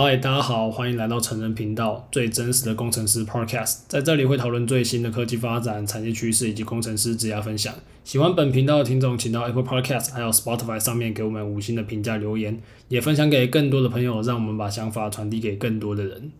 嗨，大家好，欢迎来到成人频道，最真实的工程师 Podcast，在这里会讨论最新的科技发展、产业趋势以及工程师职涯分享。喜欢本频道的听众，请到 Apple Podcast 还有 Spotify 上面给我们五星的评价留言，也分享给更多的朋友，让我们把想法传递给更多的人。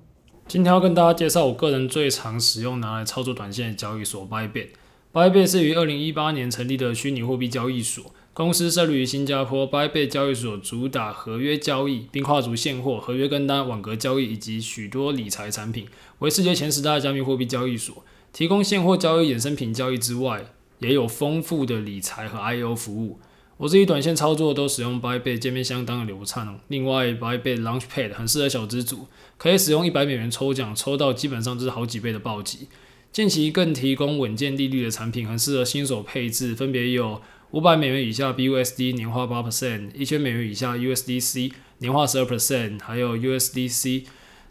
今天要跟大家介绍我个人最常使用拿来操作短线的交易所 Bybit。Bybit 是于二零一八年成立的虚拟货币交易所。公司设立于新加坡，Bybit 交易所主打合约交易，并跨足现货、合约跟单、网格交易以及许多理财产品，为世界前十大加密货币交易所。提供现货交易、衍生品交易之外，也有丰富的理财和 IO 服务。我自己短线操作都使用 Bybit，界面相当的流畅。另外，Bybit Launchpad 很适合小资族，可以使用一百美元抽奖，抽到基本上就是好几倍的暴击。近期更提供稳健利率的产品，很适合新手配置，分别有。五百美元以下 BUSD 年化八 percent，一千美元以下 USDC 年化十二 percent，还有 USDC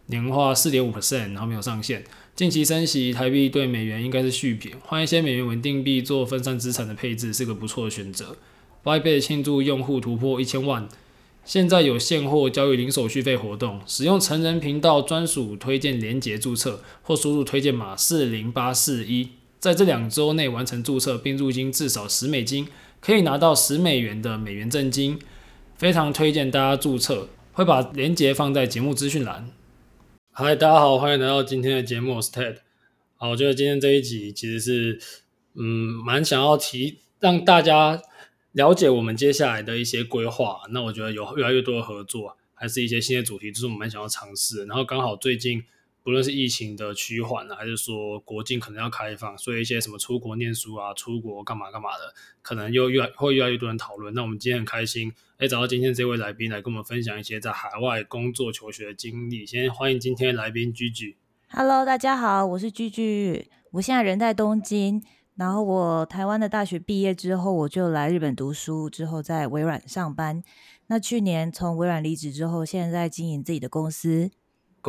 年化四点五 percent，然后没有上限。近期升息，台币对美元应该是续贬，换一些美元稳定币做分散资产的配置是个不错的选择。Bybit 庆祝用户突破一千万，现在有现货交易零手续费活动，使用成人频道专属推荐连结注册，或输入推荐码四零八四一，在这两周内完成注册并入金至少十美金。可以拿到十美元的美元赠金，非常推荐大家注册，会把链接放在节目资讯栏。嗨，大家好，欢迎来到今天的节目，我是 Ted。好，我觉得今天这一集其实是，嗯，蛮想要提让大家了解我们接下来的一些规划。那我觉得有越来越多的合作，还是一些新的主题，就是我们蛮想要尝试。然后刚好最近。不论是疫情的趋缓还是说国境可能要开放，所以一些什么出国念书啊、出国干嘛干嘛的，可能又越会越来越多人讨论。那我们今天很开心，哎，找到今天这位来宾来跟我们分享一些在海外工作求学的经历。先欢迎今天的来宾居居。Hello，大家好，我是居居，我现在人在东京。然后我台湾的大学毕业之后，我就来日本读书，之后在微软上班。那去年从微软离职之后，现在在经营自己的公司。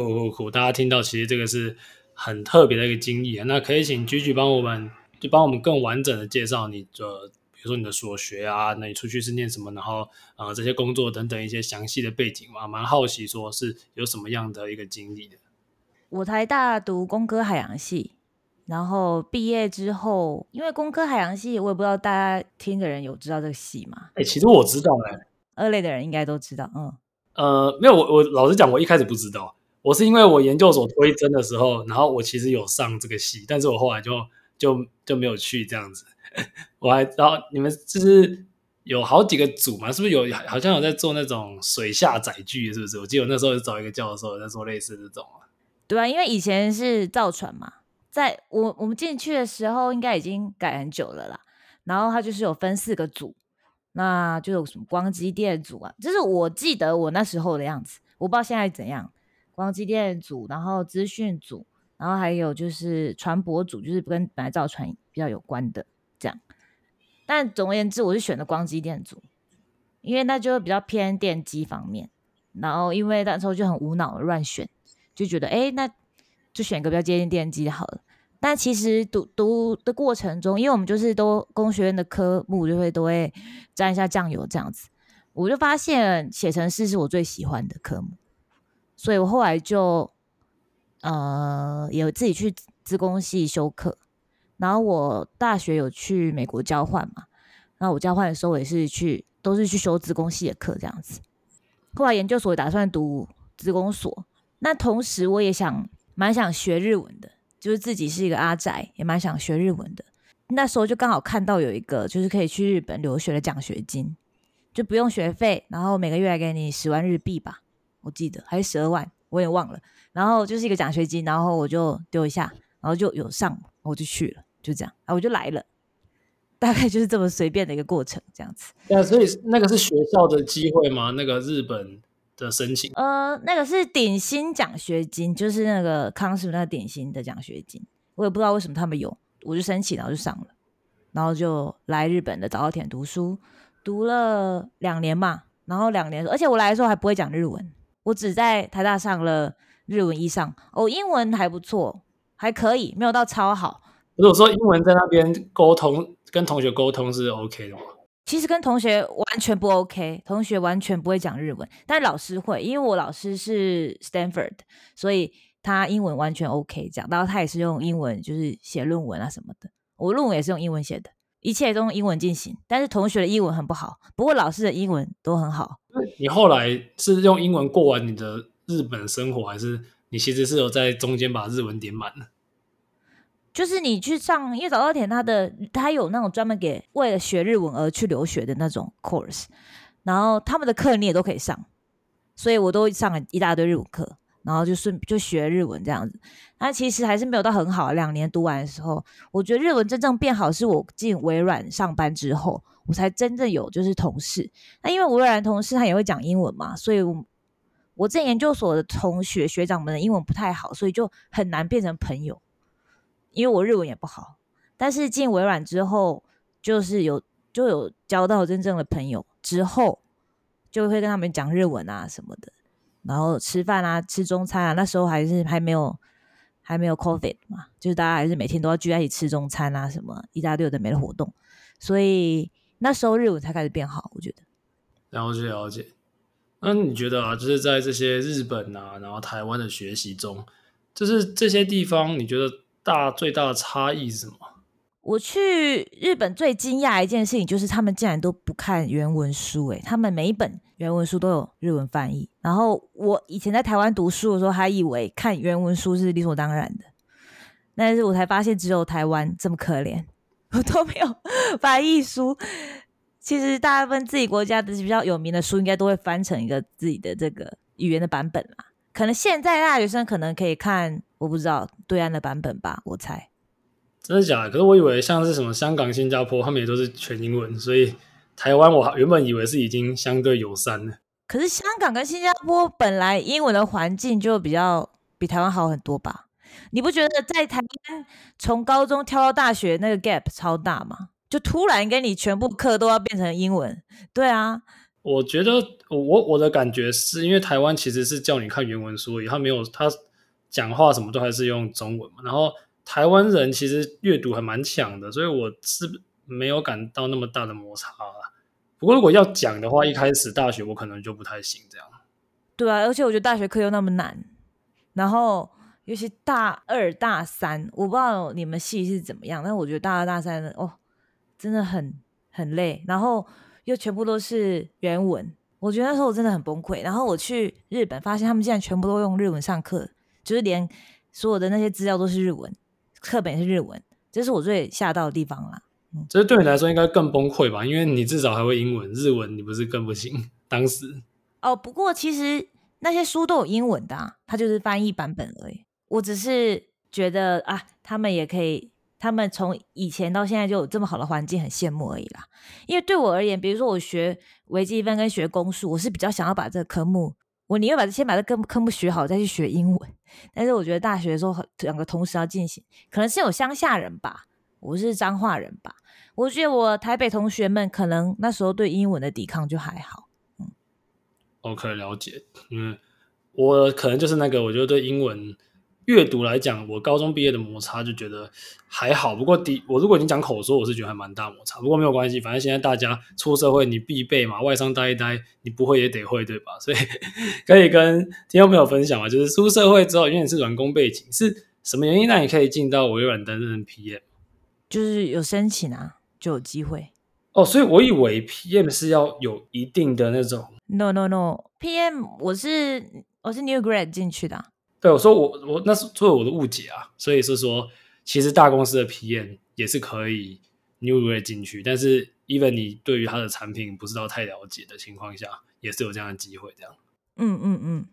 酷酷酷！大家听到，其实这个是很特别的一个经历啊。那可以请居居帮我们，就帮我们更完整的介绍你的，比如说你的所学啊，那你出去是念什么，然后啊、呃、这些工作等等一些详细的背景嘛，蛮好奇说是有什么样的一个经历的。我台大读工科海洋系，然后毕业之后，因为工科海洋系，我也不知道大家听的人有知道这个系吗？哎、欸，其实我知道哎、欸，二类的人应该都知道，嗯，呃，没有，我我老实讲，我一开始不知道。我是因为我研究所推甄的时候，然后我其实有上这个系，但是我后来就就就没有去这样子。我还然后你们就是有好几个组嘛，是不是有好像有在做那种水下载具，是不是？我记得我那时候找一个教授在做类似这种啊。对啊，因为以前是造船嘛，在我我们进去的时候应该已经改很久了啦。然后它就是有分四个组，那就有什么光机电组啊，就是我记得我那时候的样子，我不知道现在怎样。光机电组，然后资讯组，然后还有就是船舶组，就是跟本来造船比较有关的这样。但总而言之，我是选的光机电组，因为那就比较偏电机方面。然后因为那时候就很无脑的乱选，就觉得哎，那就选个比较接近电机好了。但其实读读的过程中，因为我们就是都工学院的科目，就会都会沾一下酱油这样子，我就发现写程式是我最喜欢的科目。所以我后来就，呃，有自己去资工系修课，然后我大学有去美国交换嘛，然后我交换的时候也是去，都是去修资工系的课这样子。后来研究所打算读资工所，那同时我也想蛮想学日文的，就是自己是一个阿宅，也蛮想学日文的。那时候就刚好看到有一个就是可以去日本留学的奖学金，就不用学费，然后每个月来给你十万日币吧。我记得还是十二万，我也忘了。然后就是一个奖学金，然后我就丢一下，然后就有上，我就去了，就这样啊，我就来了。大概就是这么随便的一个过程，这样子。对啊，所以那个是学校的机会吗？那个日本的申请？呃，那个是顶薪奖学金，就是那个康师傅那个顶薪的奖学金。我也不知道为什么他们有，我就申请，然后就上了，然后就来日本的早稻田读书，读了两年嘛。然后两年，而且我来的时候还不会讲日文。我只在台大上了日文一上哦，英文还不错，还可以，没有到超好。如果说英文在那边沟通，跟同学沟通是 OK 的吗？其实跟同学完全不 OK，同学完全不会讲日文，但老师会，因为我老师是 Stanford，所以他英文完全 OK 讲，然后他也是用英文就是写论文啊什么的，我论文也是用英文写的，一切都用英文进行。但是同学的英文很不好，不过老师的英文都很好。你后来是用英文过完你的日本生活，还是你其实是有在中间把日文点满了？就是你去上，因为早稻田他的他有那种专门给为了学日文而去留学的那种 course，然后他们的课你也都可以上，所以我都上了一大堆日文课，然后就顺就学日文这样子。但其实还是没有到很好，两年读完的时候，我觉得日文真正变好是我进微软上班之后，我才真正有就是同事。那因为微软同事他也会讲英文嘛，所以我我这研究所的同学学长们的英文不太好，所以就很难变成朋友。因为我日文也不好，但是进微软之后，就是有就有交到真正的朋友，之后就会跟他们讲日文啊什么的，然后吃饭啊，吃中餐啊，那时候还是还没有还没有 COVID 嘛，就是大家还是每天都要聚在一起吃中餐啊，什么一大堆的没的活动，所以那时候日文才开始变好，我觉得。了解了解，那你觉得啊，就是在这些日本啊，然后台湾的学习中，就是这些地方，你觉得？大最大的差异是什么？我去日本最惊讶一件事情就是他们竟然都不看原文书，诶，他们每一本原文书都有日文翻译。然后我以前在台湾读书的时候，还以为看原文书是理所当然的，但是我才发现只有台湾这么可怜，我 都没有翻译书。其实大部分自己国家的比较有名的书，应该都会翻成一个自己的这个语言的版本啦。可能现在大学生可能可以看，我不知道对岸的版本吧，我猜。真的假的？可是我以为像是什么香港、新加坡，他们也都是全英文，所以台湾我原本以为是已经相对友善了。可是香港跟新加坡本来英文的环境就比较比台湾好很多吧？你不觉得在台湾从高中跳到大学那个 gap 超大吗？就突然跟你全部课都要变成英文？对啊。我觉得我我的感觉是因为台湾其实是叫你看原文书，他没有他讲话什么都还是用中文嘛。然后台湾人其实阅读还蛮强的，所以我是没有感到那么大的摩擦啦。不过如果要讲的话，一开始大学我可能就不太行这样。对啊，而且我觉得大学课又那么难，然后尤其大二大三，我不知道你们系是怎么样，但我觉得大二大三哦真的很很累，然后。又全部都是原文，我觉得那时候我真的很崩溃。然后我去日本，发现他们竟然全部都用日文上课，就是连所有的那些资料都是日文，课本也是日文，这是我最吓到的地方啦。嗯，这对你来说应该更崩溃吧？因为你至少还会英文，日文你不是更不行？当时哦，不过其实那些书都有英文的啊，它就是翻译版本而已。我只是觉得啊，他们也可以。他们从以前到现在就有这么好的环境，很羡慕而已啦。因为对我而言，比如说我学微积分跟学公数，我是比较想要把这个科目，我宁愿把先把这科科目学好，再去学英文。但是我觉得大学的时候两个同时要进行，可能是有乡下人吧，我是彰化人吧。我觉得我台北同学们可能那时候对英文的抵抗就还好。嗯，OK，了解。因为我可能就是那个，我觉得对英文。阅读来讲，我高中毕业的摩擦就觉得还好。不过，第我如果你讲口说，我是觉得还蛮大摩擦。不过没有关系，反正现在大家出社会，你必备嘛，外商待一待，你不会也得会，对吧？所以可以跟听众朋友分享嘛，就是出社会之后，因为你是软工背景，是什么原因让你可以进到微软担任 PM？就是有申请啊，就有机会。哦，所以我以为 PM 是要有一定的那种。No No No，PM 我是我是 New Grad 进去的啊。对，我说我我那是作为我的误解啊，所以是说，其实大公司的 PM 也是可以 New Grad 进去，但是 even 你对于他的产品不知道太了解的情况下，也是有这样的机会，这样。嗯嗯嗯，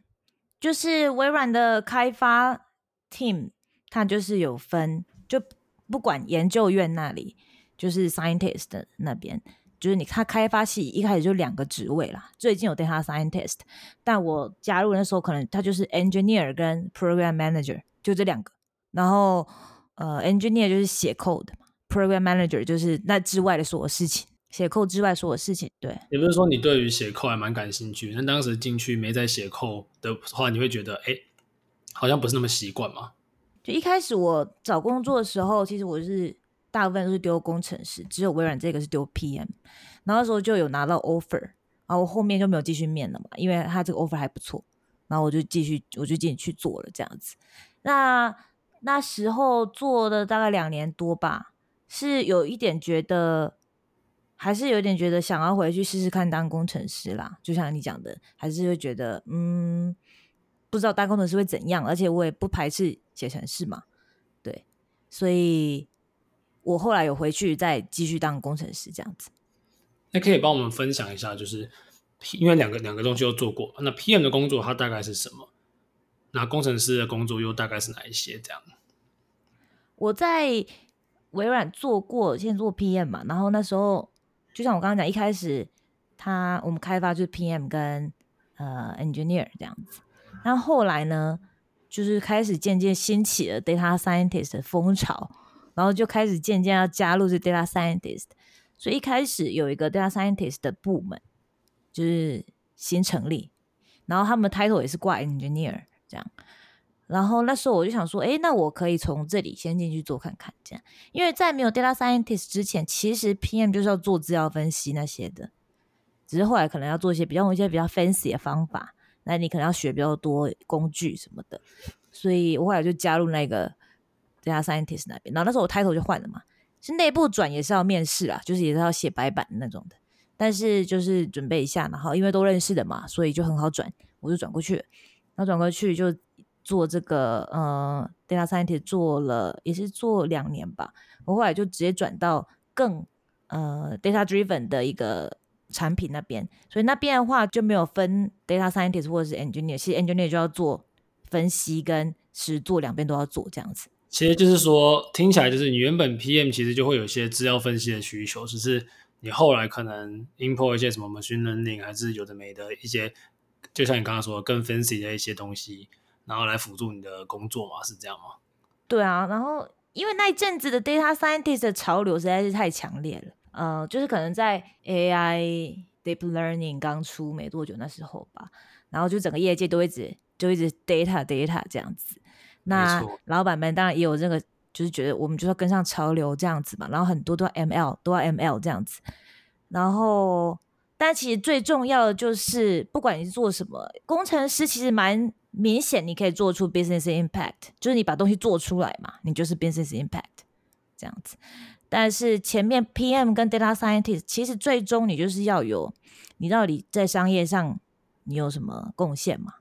就是微软的开发 team，它就是有分，就不管研究院那里，就是 scientist 的那边。就是你看开发系一开始就两个职位啦，最近有 data scientist，但我加入那时候可能他就是 engineer 跟 program manager 就这两个，然后呃 engineer 就是写 code 嘛，program manager 就是那之外的所有事情，写 code 之外所有事情。对，也不是说你对于写 code 还蛮感兴趣，那当时进去没在写 code 的话，你会觉得哎，好像不是那么习惯嘛？就一开始我找工作的时候，其实我是。大部分都是丢工程师，只有微软这个是丢 PM。然后那时候就有拿到 offer，然后我后面就没有继续面了嘛，因为他这个 offer 还不错，然后我就继续我就进去做了这样子。那那时候做了大概两年多吧，是有一点觉得，还是有点觉得想要回去试试看当工程师啦。就像你讲的，还是会觉得嗯，不知道当工程师会怎样，而且我也不排斥写程式嘛，对，所以我后来有回去再继续当工程师这样子。那可以帮我们分享一下，就是因为两个两个东西都做过，那 PM 的工作它大概是什么？那工程师的工作又大概是哪一些？这样？我在微软做过，先做 PM 嘛，然后那时候就像我刚刚讲，一开始他我们开发就是 PM 跟呃 Engineer 这样子，然后后来呢，就是开始渐渐兴起了 Data Scientist 的风潮，然后就开始渐渐要加入这 Data Scientist。所以一开始有一个 data scientist 的部门，就是新成立，然后他们 title 也是挂 engineer 这样，然后那时候我就想说，诶，那我可以从这里先进去做看看，这样，因为在没有 data scientist 之前，其实 PM 就是要做资料分析那些的，只是后来可能要做一些比较一些比较 fancy 的方法，那你可能要学比较多工具什么的，所以我后来就加入那个 data scientist 那边，然后那时候我 title 就换了嘛。是内部转也是要面试啊，就是也是要写白板那种的，但是就是准备一下，然后因为都认识的嘛，所以就很好转，我就转过去，然后转过去就做这个呃 data scientist 做了也是做两年吧，我后来就直接转到更呃 data driven 的一个产品那边，所以那边的话就没有分 data scientist 或者是 engineer，其实 engineer 就要做分析跟实做两边都要做这样子。其实就是说，听起来就是你原本 PM 其实就会有一些资料分析的需求，只是你后来可能 import 一些什么 machine learning，还是有的没的一些，就像你刚刚说的更 fancy 的一些东西，然后来辅助你的工作嘛，是这样吗？对啊，然后因为那一阵子的 data scientist 的潮流实在是太强烈了，呃，就是可能在 AI deep learning 刚出没多久那时候吧，然后就整个业界都一直就一直 data data 这样子。那老板们当然也有这个，就是觉得我们就要跟上潮流这样子嘛，然后很多都要 ML，都要 ML 这样子。然后，但其实最重要的就是，不管你是做什么，工程师其实蛮明显，你可以做出 business impact，就是你把东西做出来嘛，你就是 business impact 这样子。但是前面 PM 跟 data scientist，其实最终你就是要有，你到底在商业上你有什么贡献嘛？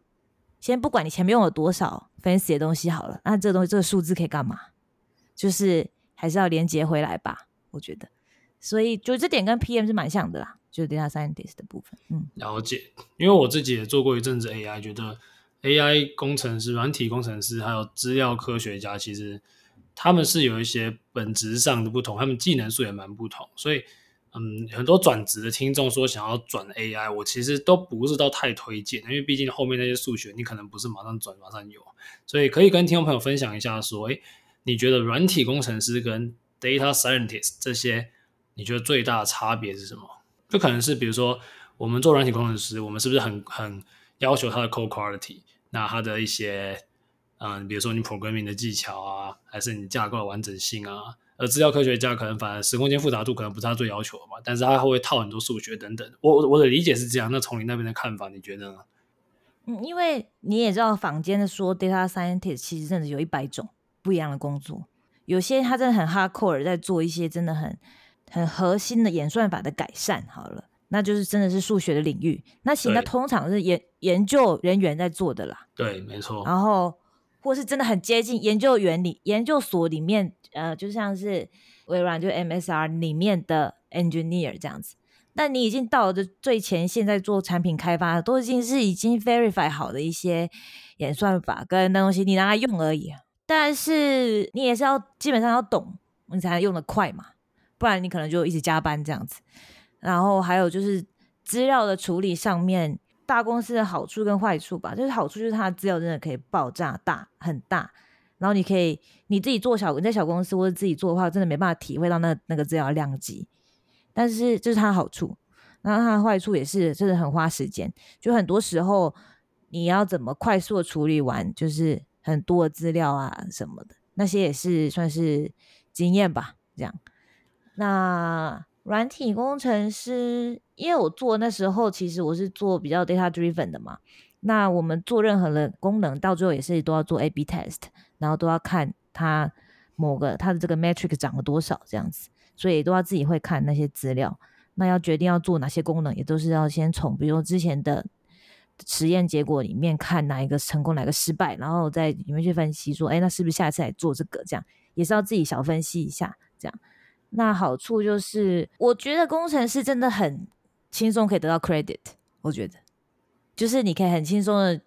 先不管你前面用了多少 fancy 的东西好了，那这东西这个数字可以干嘛？就是还是要连接回来吧，我觉得。所以就这点跟 PM 是蛮像的啦，就是 data scientist 的部分。嗯，了解。因为我自己也做过一阵子 AI，觉得 AI 工程师、软体工程师还有资料科学家，其实他们是有一些本质上的不同，他们技能数也蛮不同，所以。嗯，很多转职的听众说想要转 AI，我其实都不是到太推荐，因为毕竟后面那些数学你可能不是马上转马上有，所以可以跟听众朋友分享一下，说，诶，你觉得软体工程师跟 data scientist 这些，你觉得最大的差别是什么？就可能是比如说我们做软体工程师，我们是不是很很要求他的 code quality？那他的一些，嗯，比如说你 programming 的技巧啊，还是你架构的完整性啊？而资料科学家可能反而时空间复杂度可能不是他最要求的嘛，但是他会套很多数学等等。我我的理解是这样，那从你那边的看法，你觉得呢？嗯，因为你也知道，坊间的说 data scientist 其实真的有一百种不一样的工作，有些他真的很 hardcore，在做一些真的很很核心的演算法的改善。好了，那就是真的是数学的领域。那行，那通常是研研究人员在做的啦。对，没错。然后或是真的很接近研究原理，研究所里面。呃，就像是微软就 MSR 里面的 engineer 这样子，那你已经到了最前线，在做产品开发，都已经是已经 verify 好的一些演算法跟那东西，你拿来用而已。但是你也是要基本上要懂，你才能用得快嘛，不然你可能就一直加班这样子。然后还有就是资料的处理上面，大公司的好处跟坏处吧，就是好处就是它的资料真的可以爆炸大很大。然后你可以你自己做小，你在小公司或者自己做的话，真的没办法体会到那那个资料量级。但是这是它的好处，那它的坏处也是真的很花时间。就很多时候你要怎么快速的处理完，就是很多的资料啊什么的，那些也是算是经验吧。这样。那软体工程师，因为我做那时候其实我是做比较 data driven 的嘛，那我们做任何的功能，到最后也是都要做 A/B test，然后都要看它某个它的这个 metric 涨了多少这样子，所以都要自己会看那些资料。那要决定要做哪些功能，也都是要先从比如说之前的实验结果里面看哪一个成功，哪个失败，然后在里面去分析说，哎，那是不是下次来做这个？这样也是要自己小分析一下，这样。那好处就是，我觉得工程师真的很轻松可以得到 credit。我觉得，就是你可以很轻松的、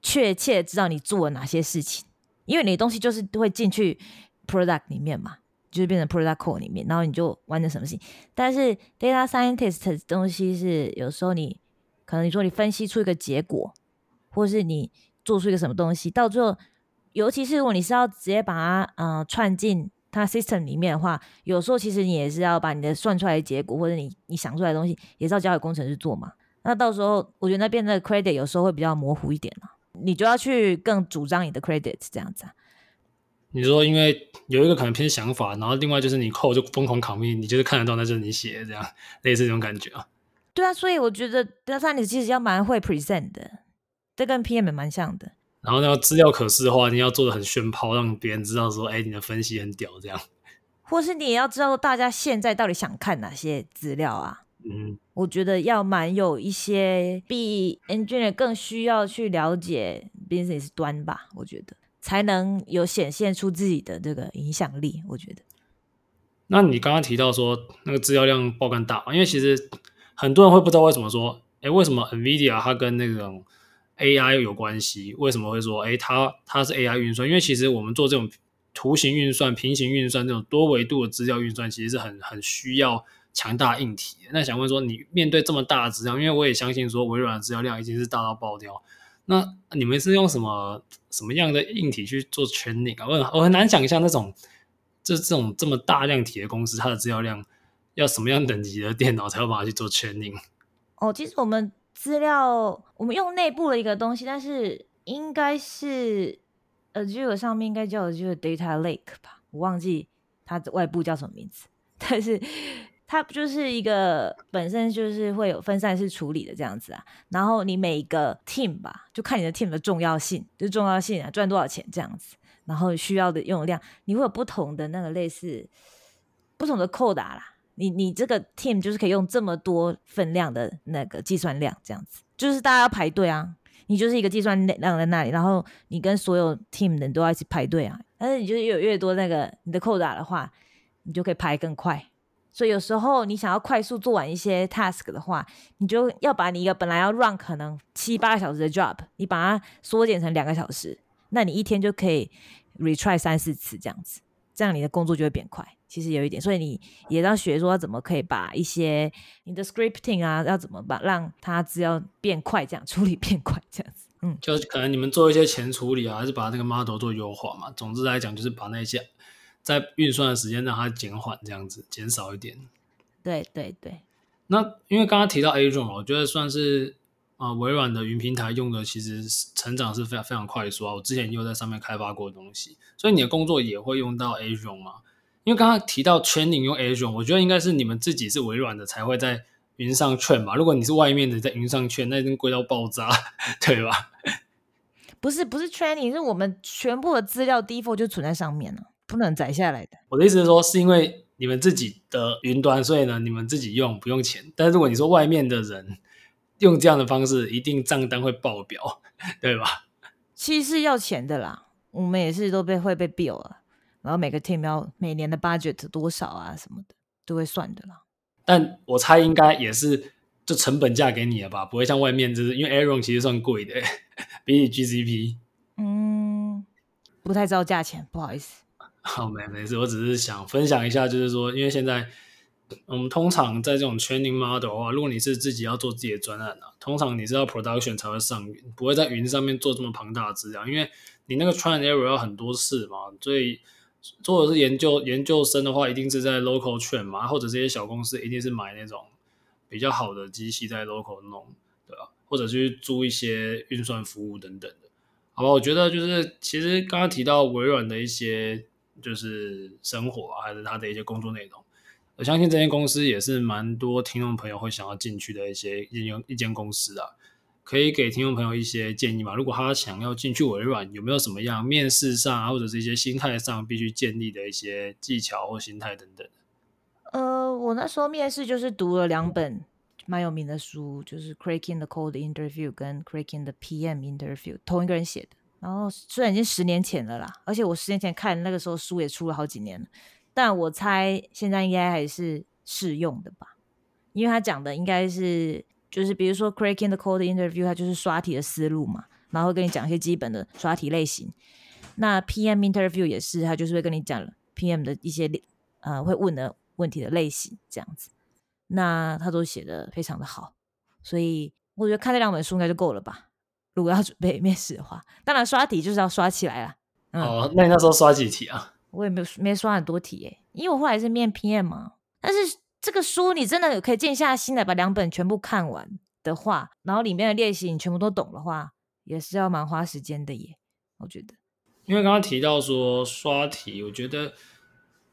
确切知道你做了哪些事情，因为你的东西就是会进去 product 里面嘛，就是变成 product code 里面，然后你就完成什么事情。但是 data scientist 的东西是有时候你可能你说你分析出一个结果，或是你做出一个什么东西，到最后，尤其是如果你是要直接把它呃串进。它 system 里面的话，有时候其实你也是要把你的算出来的结果，或者你你想出来的东西，也是要交给工程师做嘛。那到时候我觉得那边的 credit 有时候会比较模糊一点啊，你就要去更主张你的 credit 这样子啊。你说，因为有一个可能偏想法，然后另外就是你 code 就疯狂 commit，你就是看得到那就是你写的这样，类似这种感觉啊。对啊，所以我觉得 data science 其实要蛮会 present 的，这跟 PM 也蛮像的。然后那个资料可视的话，你要做的很炫炮，让别人知道说，哎，你的分析很屌，这样。或是你也要知道大家现在到底想看哪些资料啊？嗯，我觉得要蛮有一些比 engineer 更需要去了解 business 端吧，我觉得才能有显现出自己的这个影响力。我觉得。那你刚刚提到说那个资料量爆干大嘛？因为其实很多人会不知道为什么说，哎，为什么 NVIDIA 它跟那种 AI 有关系，为什么会说，诶，它它是 AI 运算？因为其实我们做这种图形运算、平行运算这种多维度的资料运算，其实是很很需要强大硬体。那想问说，你面对这么大的资料，因为我也相信说微软的资料量已经是大到爆掉，那你们是用什么什么样的硬体去做 training 啊？我我很难想象那种这这种这么大量体的公司，它的资料量要什么样等级的电脑才有办法去做 training？哦，其实我们。资料我们用内部的一个东西，但是应该是 Azure 上面应该叫的就是 Data Lake 吧，我忘记它的外部叫什么名字，但是它不就是一个本身就是会有分散式处理的这样子啊。然后你每一个 team 吧，就看你的 team 的重要性，就重要性啊，赚多少钱这样子，然后需要的用量，你会有不同的那个类似不同的扣打啦。你你这个 team 就是可以用这么多分量的那个计算量，这样子，就是大家要排队啊。你就是一个计算量在那里，然后你跟所有 team 的人都要一起排队啊。但是你就是有越多那个你的扣打的话，你就可以排更快。所以有时候你想要快速做完一些 task 的话，你就要把你一个本来要 run 可能七八个小时的 job，你把它缩减成两个小时，那你一天就可以 retry 三四次这样子，这样你的工作就会变快。其实有一点，所以你也要学说怎么可以把一些你的 scripting 啊，要怎么把让它只要变快，这样处理变快，这样子。嗯，就可能你们做一些前处理啊，还是把那个 model 做优化嘛。总之来讲，就是把那些在运算的时间让它减缓，这样子减少一点。对对对。那因为刚刚提到 Azure 嘛，我觉得算是啊、呃、微软的云平台用的，其实成长是非常非常快速啊。我之前也有在上面开发过东西，所以你的工作也会用到 Azure 嘛。因为刚刚提到 training 用 Azure，我觉得应该是你们自己是微软的才会在云上 train 吧。如果你是外面的在云上 train，那已经贵到爆炸，对吧？不是不是 training，是我们全部的资料 default 就存在上面了，不能载下来的。我的意思是说，是因为你们自己的云端，所以呢，你们自己用不用钱。但是如果你说外面的人用这样的方式，一定账单会爆表，对吧？其实是要钱的啦，我们也是都被会被 bill 了。然后每个 team 要每年的 budget 多少啊，什么的都会算的啦。但我猜应该也是就成本价给你了吧，不会像外面就是因为 Aaron 其实算贵的，比你 GCP。嗯，不太知道价钱，不好意思。好，没没事，我只是想分享一下，就是说，因为现在我们通常在这种 training model 的话，如果你是自己要做自己的专案啊，通常你是要 production 才会上云，不会在云上面做这么庞大的资料，因为你那个 trial and error 要很多次嘛，所以。做的是研究研究生的话，一定是在 local train 嘛，或者这些小公司一定是买那种比较好的机器在 local 弄，对吧？或者去租一些运算服务等等的，好吧？我觉得就是其实刚刚提到微软的一些就是生活，还是他的一些工作内容。我相信这间公司也是蛮多听众朋友会想要进去的一些一间一间公司啊，可以给听众朋友一些建议嘛？如果他想要进去微软，有没有什么样面试上啊，或者是一些心态上必须建立的一些技巧或心态等等？呃，我那时候面试就是读了两本蛮有名的书，就是《Cracking the Code Interview》跟《Cracking the PM Interview》，同一个人写的。然后虽然已经十年前了啦，而且我十年前看那个时候书也出了好几年了，但我猜现在应该还是适用的吧，因为他讲的应该是就是比如说《Cracking the Code Interview》，它就是刷题的思路嘛，然后会跟你讲一些基本的刷题类型。那 PM Interview 也是，他就是会跟你讲 PM 的一些呃会问的。问题的类型这样子，那他都写的非常的好，所以我觉得看这两本书应该就够了吧。如果要准备面试的话，当然刷题就是要刷起来了。嗯、哦，那你那时候刷几题啊？我也没有没刷很多题诶，因为我后来是面 PM 嘛。但是这个书你真的可以静下心来把两本全部看完的话，然后里面的练习你全部都懂的话，也是要蛮花时间的耶。我觉得，因为刚刚提到说刷题，我觉得。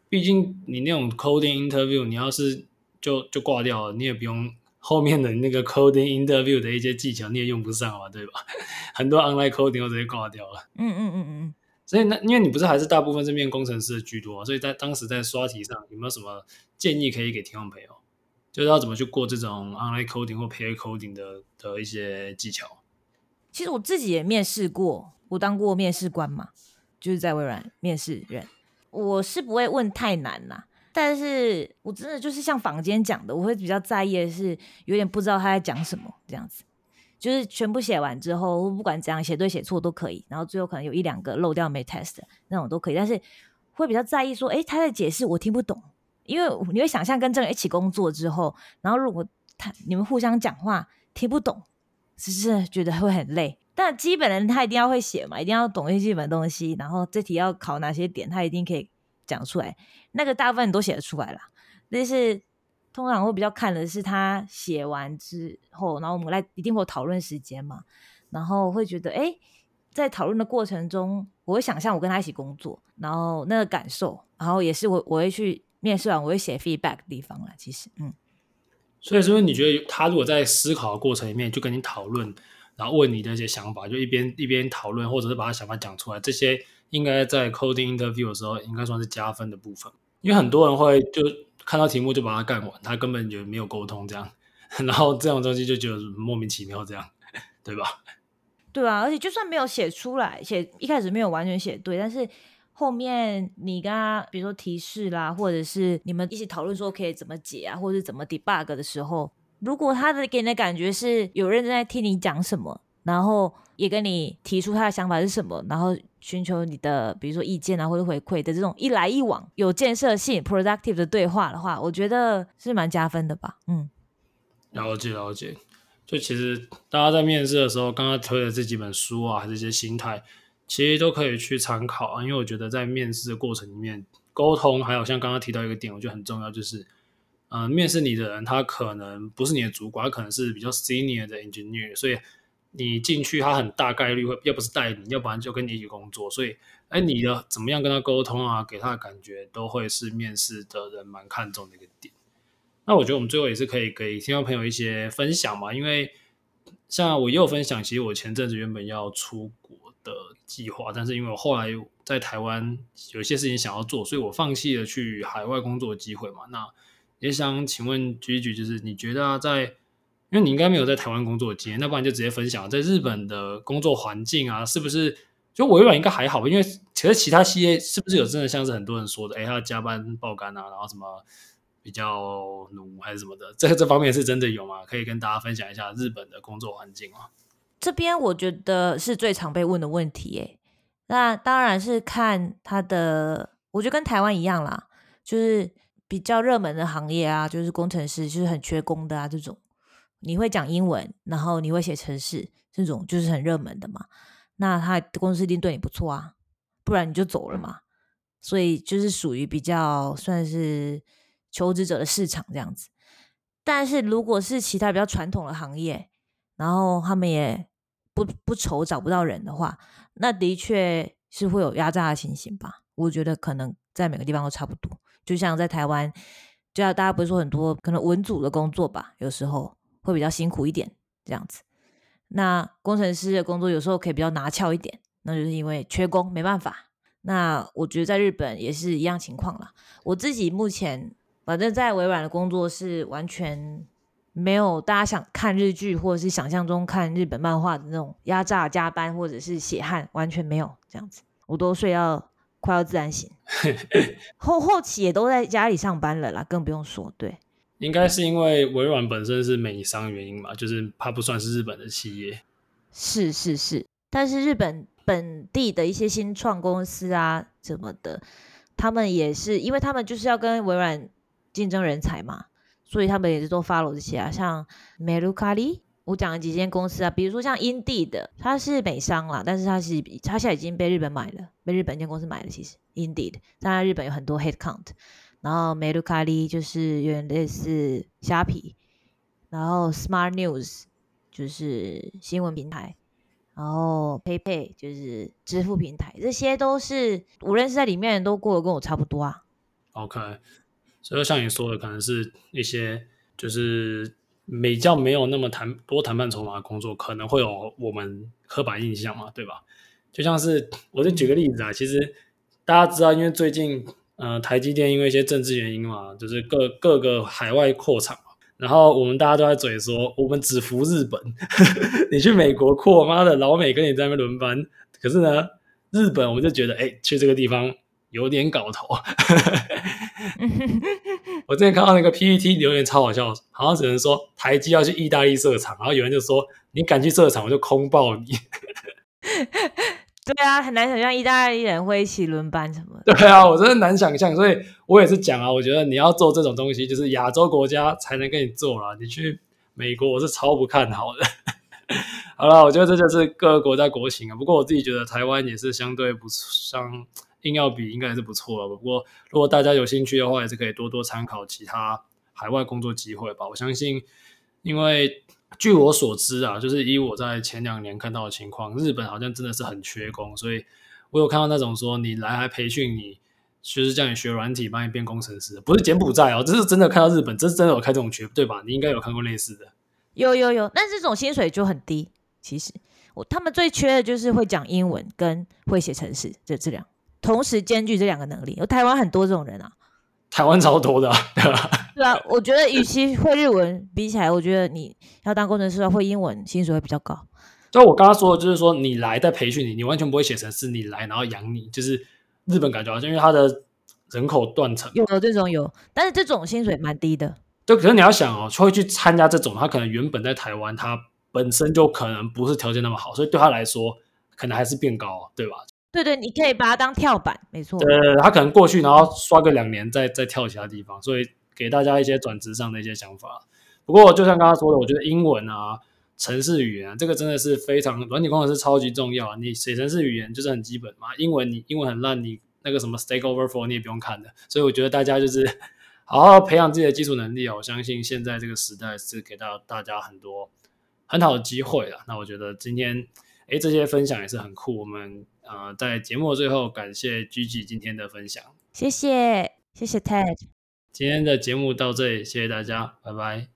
毕竟你那种 coding interview，你要是就就挂掉了，你也不用后面的那个 coding interview 的一些技巧，你也用不上嘛，对吧？很多 online coding 都直接挂掉了。嗯嗯嗯嗯。所以那因为你不是还是大部分是面工程师的居多，所以在当时在刷题上有没有什么建议可以给听众朋友？就是要怎么去过这种 online coding 或 pair coding 的的一些技巧？其实我自己也面试过，我当过面试官嘛，就是在微软面试人。我是不会问太难啦，但是我真的就是像坊间讲的，我会比较在意的是有点不知道他在讲什么这样子，就是全部写完之后，不管怎样写对写错都可以，然后最后可能有一两个漏掉没 test 那种都可以，但是会比较在意说，诶，他在解释我听不懂，因为你会想象跟这个人一起工作之后，然后如果他你们互相讲话听不懂，只是觉得会很累。但基本人他一定要会写嘛，一定要懂一些基本东西，然后这题要考哪些点，他一定可以讲出来。那个大部分都写得出来了，但是通常会比较看的是他写完之后，然后我们来一定会有讨论时间嘛，然后会觉得哎，在讨论的过程中，我会想象我跟他一起工作，然后那个感受，然后也是我我会去面试完我会写 feedback 的地方了。其实，嗯，所以说你觉得他如果在思考的过程里面就跟你讨论。然后问你的一些想法，就一边一边讨论，或者是把他想法讲出来，这些应该在 coding interview 的时候应该算是加分的部分。因为很多人会就看到题目就把它干完，他根本就没有沟通这样，然后这种东西就觉得莫名其妙这样，对吧？对啊，而且就算没有写出来，写一开始没有完全写对，但是后面你跟他比如说提示啦，或者是你们一起讨论说可以怎么解啊，或者是怎么 debug 的时候。如果他的给你的感觉是有认真在听你讲什么，然后也跟你提出他的想法是什么，然后寻求你的比如说意见啊或者回馈的这种一来一往有建设性 productive 的对话的话，我觉得是蛮加分的吧。嗯，了解了解。就其实大家在面试的时候，刚刚推的这几本书啊，还是一些心态，其实都可以去参考啊。因为我觉得在面试的过程里面，沟通还有像刚刚提到一个点，我觉得很重要，就是。嗯，面试你的人，他可能不是你的主管，他可能是比较 senior 的 engineer，所以你进去，他很大概率会要不是带你，要不然就跟你一起工作。所以，哎，你的怎么样跟他沟通啊，给他的感觉都会是面试的人蛮看重的一个点。那我觉得我们最后也是可以给听众朋友一些分享嘛，因为像我也有分享，其实我前阵子原本要出国的计划，但是因为我后来在台湾有些事情想要做，所以我放弃了去海外工作的机会嘛。那也想请问举一举就是你觉得啊，在因为你应该没有在台湾工作的经验，那不然就直接分享在日本的工作环境啊，是不是？就微软应该还好吧？因为其实其他企业是不是有真的像是很多人说的，哎，他加班爆肝啊，然后什么比较努还是什么的？这这方面是真的有吗？可以跟大家分享一下日本的工作环境吗？这边我觉得是最常被问的问题，哎，那当然是看他的，我觉得跟台湾一样啦，就是。比较热门的行业啊，就是工程师，就是很缺工的啊。这种你会讲英文，然后你会写程式，这种就是很热门的嘛。那他公司一定对你不错啊，不然你就走了嘛。所以就是属于比较算是求职者的市场这样子。但是如果是其他比较传统的行业，然后他们也不不愁找不到人的话，那的确是会有压榨的情形吧。我觉得可能在每个地方都差不多。就像在台湾，就要大家不是说很多可能文组的工作吧，有时候会比较辛苦一点这样子。那工程师的工作有时候可以比较拿翘一点，那就是因为缺工没办法。那我觉得在日本也是一样情况啦。我自己目前反正在微软的工作是完全没有大家想看日剧或者是想象中看日本漫画的那种压榨加班或者是血汗，完全没有这样子。我都睡到快要自然醒，后后期也都在家里上班了啦，更不用说。对，应该是因为微软本身是美商原因嘛，就是它不算是日本的企业。是是是，但是日本。本地的一些新创公司啊，什么的，他们也是，因为他们就是要跟微软竞争人才嘛，所以他们也是都 follow 这些啊。像 MeruKali，我讲了几间公司啊，比如说像 i n d e e 的，它是美商啦，但是它是它现在已经被日本买了，被日本一间公司买了。其实 Indeed，当然日本有很多 headcount，然后 Mercari 就是有点类似虾皮，然后 Smart News 就是新闻平台。然后 PayPay 就是支付平台，这些都是无论是在里面都过得跟我差不多啊。OK，所以像你说的，可能是一些就是比较没有那么谈多谈判筹码的工作，可能会有我们刻板印象嘛，对吧？就像是我就举个例子啊，其实大家知道，因为最近呃台积电因为一些政治原因嘛，就是各各个海外扩厂。然后我们大家都在嘴说，我们只服日本。你去美国扩，妈的，老美跟你在那边轮班。可是呢，日本我们就觉得，哎，去这个地方有点搞头。我之前看到那个 PPT 留言超好笑，好像只能说台积要去意大利设厂，然后有人就说，你敢去设厂，我就空爆你。对啊，很难想象意大利人会一起轮班什么的。对啊，我真的难想象，所以我也是讲啊，我觉得你要做这种东西，就是亚洲国家才能跟你做啦。你去美国，我是超不看好的。好了，我觉得这就是各个国家国情啊。不过我自己觉得台湾也是相对不相硬要比，应该还是不错了。不过如果大家有兴趣的话，也是可以多多参考其他海外工作机会吧。我相信，因为。据我所知啊，就是以我在前两年看到的情况，日本好像真的是很缺工，所以我有看到那种说你来还培训你，就是叫你学软体，帮你变工程师，不是柬埔寨哦，这是真的看到日本，这是真的有开这种缺，对吧？你应该有看过类似的。有有有，但这种薪水就很低。其实我他们最缺的就是会讲英文跟会写程式，这这两同时兼具这两个能力。有台湾很多这种人啊。台湾超多的，对吧？对啊，我觉得与其会日文比起来，我觉得你要当工程师的话，会英文薪水会比较高。就我刚刚说的，就是说你来在培训你，你完全不会写成是，你来然后养你，就是日本感觉好像因为他的人口断层，有这种有，但是这种薪水蛮低的。就可是你要想哦，会去参加这种，他可能原本在台湾，他本身就可能不是条件那么好，所以对他来说，可能还是变高，对吧？对对，你可以把它当跳板，没错。对，他可能过去，然后刷个两年，再再跳其他地方，所以给大家一些转职上的一些想法。不过，就像刚刚说的，我觉得英文啊、程式语言啊，这个真的是非常软体工程师超级重要。你写程式语言就是很基本嘛，英文你英文很烂，你那个什么 Stack Overflow 你也不用看的。所以我觉得大家就是 好好培养自己的基础能力啊。我相信现在这个时代是给到大家很多很好的机会了。那我觉得今天诶这些分享也是很酷，我们。呃，在节目最后，感谢 Gigi 今天的分享。谢谢，谢谢 Ted。今天的节目到这里，谢谢大家，拜拜。